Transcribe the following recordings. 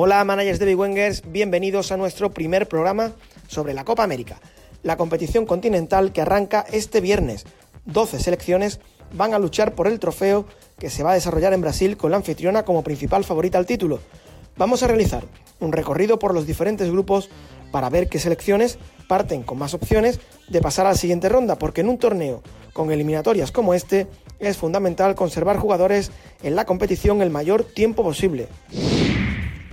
Hola managers de Big Wengers, bienvenidos a nuestro primer programa sobre la Copa América, la competición continental que arranca este viernes. 12 selecciones van a luchar por el trofeo que se va a desarrollar en Brasil con la anfitriona como principal favorita al título. Vamos a realizar un recorrido por los diferentes grupos para ver qué selecciones parten con más opciones de pasar a la siguiente ronda, porque en un torneo con eliminatorias como este es fundamental conservar jugadores en la competición el mayor tiempo posible.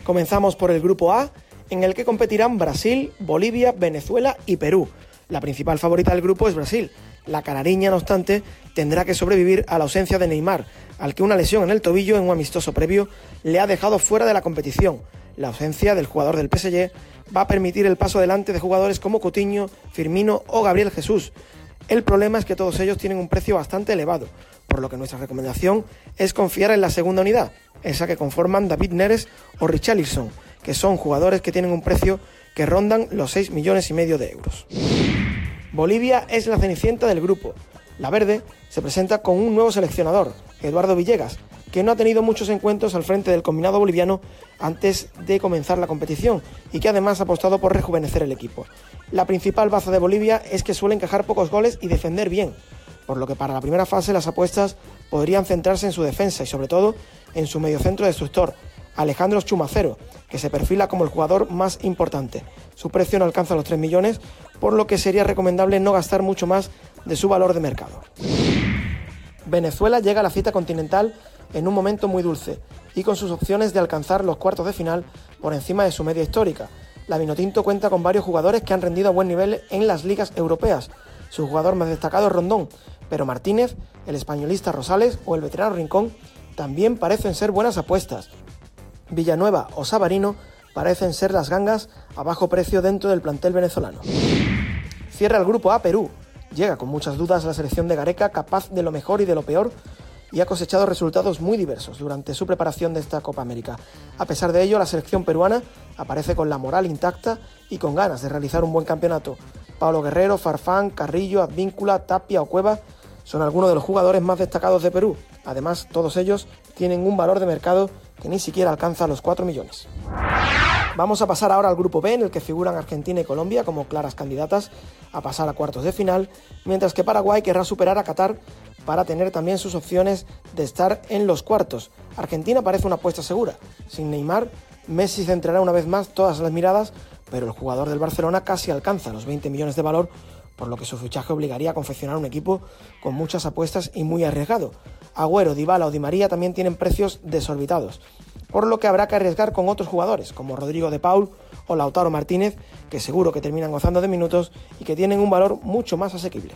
Comenzamos por el grupo A, en el que competirán Brasil, Bolivia, Venezuela y Perú. La principal favorita del grupo es Brasil. La canariña, no obstante, tendrá que sobrevivir a la ausencia de Neymar, al que una lesión en el tobillo en un amistoso previo le ha dejado fuera de la competición. La ausencia del jugador del PSG va a permitir el paso adelante de jugadores como Coutinho, Firmino o Gabriel Jesús. El problema es que todos ellos tienen un precio bastante elevado, por lo que nuestra recomendación es confiar en la segunda unidad, esa que conforman David Neres o Richarlison, que son jugadores que tienen un precio que rondan los 6 millones y medio de euros. Bolivia es la cenicienta del grupo. La verde se presenta con un nuevo seleccionador, Eduardo Villegas, que no ha tenido muchos encuentros al frente del combinado boliviano antes de comenzar la competición y que además ha apostado por rejuvenecer el equipo. La principal baza de Bolivia es que suele encajar pocos goles y defender bien, por lo que para la primera fase las apuestas podrían centrarse en su defensa y sobre todo en su mediocentro destructor, Alejandro Chumacero, que se perfila como el jugador más importante. Su precio no alcanza los 3 millones, por lo que sería recomendable no gastar mucho más de su valor de mercado. Venezuela llega a la cita continental en un momento muy dulce y con sus opciones de alcanzar los cuartos de final por encima de su media histórica. La Vinotinto cuenta con varios jugadores que han rendido a buen nivel en las ligas europeas. Su jugador más destacado es Rondón, pero Martínez, el españolista Rosales o el veterano Rincón también parecen ser buenas apuestas. Villanueva o Sabarino parecen ser las gangas a bajo precio dentro del plantel venezolano. Cierra el grupo A Perú. Llega con muchas dudas la selección de Gareca, capaz de lo mejor y de lo peor, y ha cosechado resultados muy diversos durante su preparación de esta Copa América. A pesar de ello, la selección peruana aparece con la moral intacta y con ganas de realizar un buen campeonato. Pablo Guerrero, Farfán, Carrillo, Advíncula, Tapia o Cueva son algunos de los jugadores más destacados de Perú. Además, todos ellos tienen un valor de mercado que ni siquiera alcanza los 4 millones. Vamos a pasar ahora al grupo B, en el que figuran Argentina y Colombia como claras candidatas a pasar a cuartos de final, mientras que Paraguay querrá superar a Qatar para tener también sus opciones de estar en los cuartos. Argentina parece una apuesta segura. Sin Neymar, Messi centrará una vez más todas las miradas, pero el jugador del Barcelona casi alcanza los 20 millones de valor, por lo que su fichaje obligaría a confeccionar un equipo con muchas apuestas y muy arriesgado. Agüero, Dybala o Di María también tienen precios desorbitados, por lo que habrá que arriesgar con otros jugadores como Rodrigo de Paul o Lautaro Martínez, que seguro que terminan gozando de minutos y que tienen un valor mucho más asequible.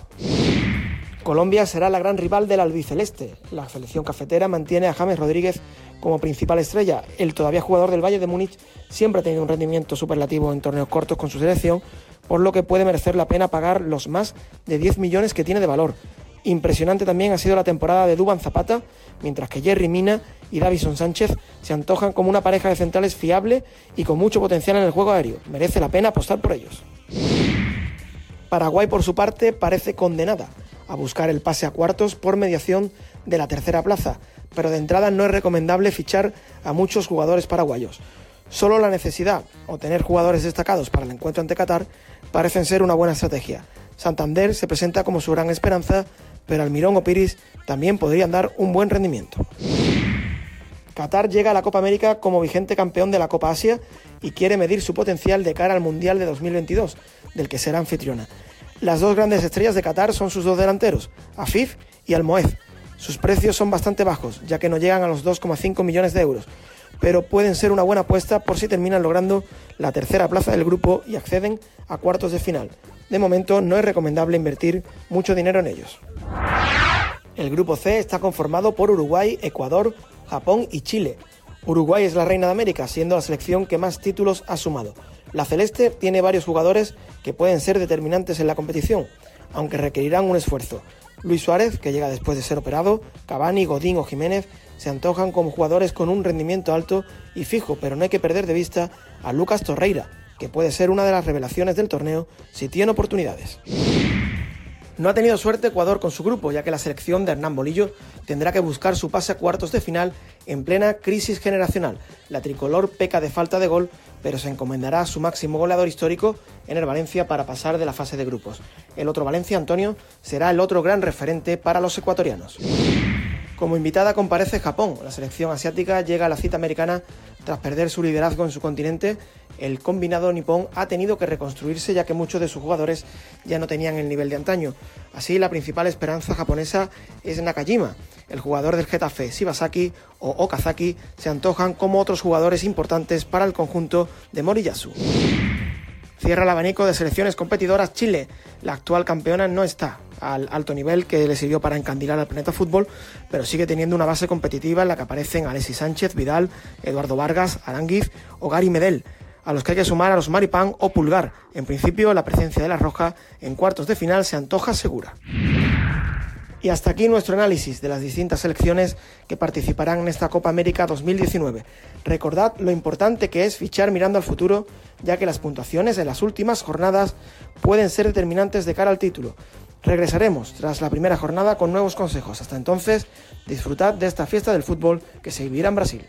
Colombia será la gran rival del albiceleste. La selección cafetera mantiene a James Rodríguez como principal estrella. El todavía jugador del Valle de Múnich siempre ha tenido un rendimiento superlativo en torneos cortos con su selección, por lo que puede merecer la pena pagar los más de 10 millones que tiene de valor. Impresionante también ha sido la temporada de Duban Zapata, mientras que Jerry Mina y Davison Sánchez se antojan como una pareja de centrales fiable y con mucho potencial en el juego aéreo. Merece la pena apostar por ellos. Paraguay, por su parte, parece condenada a buscar el pase a cuartos por mediación de la tercera plaza, pero de entrada no es recomendable fichar a muchos jugadores paraguayos. Solo la necesidad o tener jugadores destacados para el encuentro ante Qatar parecen ser una buena estrategia. Santander se presenta como su gran esperanza, pero Almirón o Piris también podrían dar un buen rendimiento. Qatar llega a la Copa América como vigente campeón de la Copa Asia y quiere medir su potencial de cara al Mundial de 2022, del que será anfitriona. Las dos grandes estrellas de Qatar son sus dos delanteros, Afif y Almoez. Sus precios son bastante bajos, ya que no llegan a los 2,5 millones de euros, pero pueden ser una buena apuesta por si terminan logrando la tercera plaza del grupo y acceden a cuartos de final. De momento no es recomendable invertir mucho dinero en ellos. El grupo C está conformado por Uruguay, Ecuador, Japón y Chile. Uruguay es la reina de América, siendo la selección que más títulos ha sumado. La Celeste tiene varios jugadores que pueden ser determinantes en la competición, aunque requerirán un esfuerzo. Luis Suárez, que llega después de ser operado, Cavani, Godín o Jiménez se antojan como jugadores con un rendimiento alto y fijo, pero no hay que perder de vista a Lucas Torreira, que puede ser una de las revelaciones del torneo si tiene oportunidades. No ha tenido suerte Ecuador con su grupo, ya que la selección de Hernán Bolillo tendrá que buscar su pase a cuartos de final en plena crisis generacional. La tricolor peca de falta de gol, pero se encomendará a su máximo goleador histórico en el Valencia para pasar de la fase de grupos. El otro Valencia, Antonio, será el otro gran referente para los ecuatorianos. Como invitada comparece Japón. La selección asiática llega a la cita americana tras perder su liderazgo en su continente. El combinado nipón ha tenido que reconstruirse ya que muchos de sus jugadores ya no tenían el nivel de antaño. Así, la principal esperanza japonesa es Nakajima. El jugador del Getafe, Shibasaki o Okazaki se antojan como otros jugadores importantes para el conjunto de Moriyasu. Cierra el abanico de selecciones competidoras Chile. La actual campeona no está al alto nivel que le sirvió para encandilar al planeta fútbol, pero sigue teniendo una base competitiva en la que aparecen Alexis Sánchez, Vidal, Eduardo Vargas, Aranguiz o Gary Medel, a los que hay que sumar a los Maripán o Pulgar. En principio, la presencia de la Roja en cuartos de final se antoja segura. Y hasta aquí nuestro análisis de las distintas selecciones que participarán en esta Copa América 2019. Recordad lo importante que es fichar mirando al futuro, ya que las puntuaciones en las últimas jornadas pueden ser determinantes de cara al título. Regresaremos tras la primera jornada con nuevos consejos. Hasta entonces, disfrutad de esta fiesta del fútbol que se vivirá en Brasil.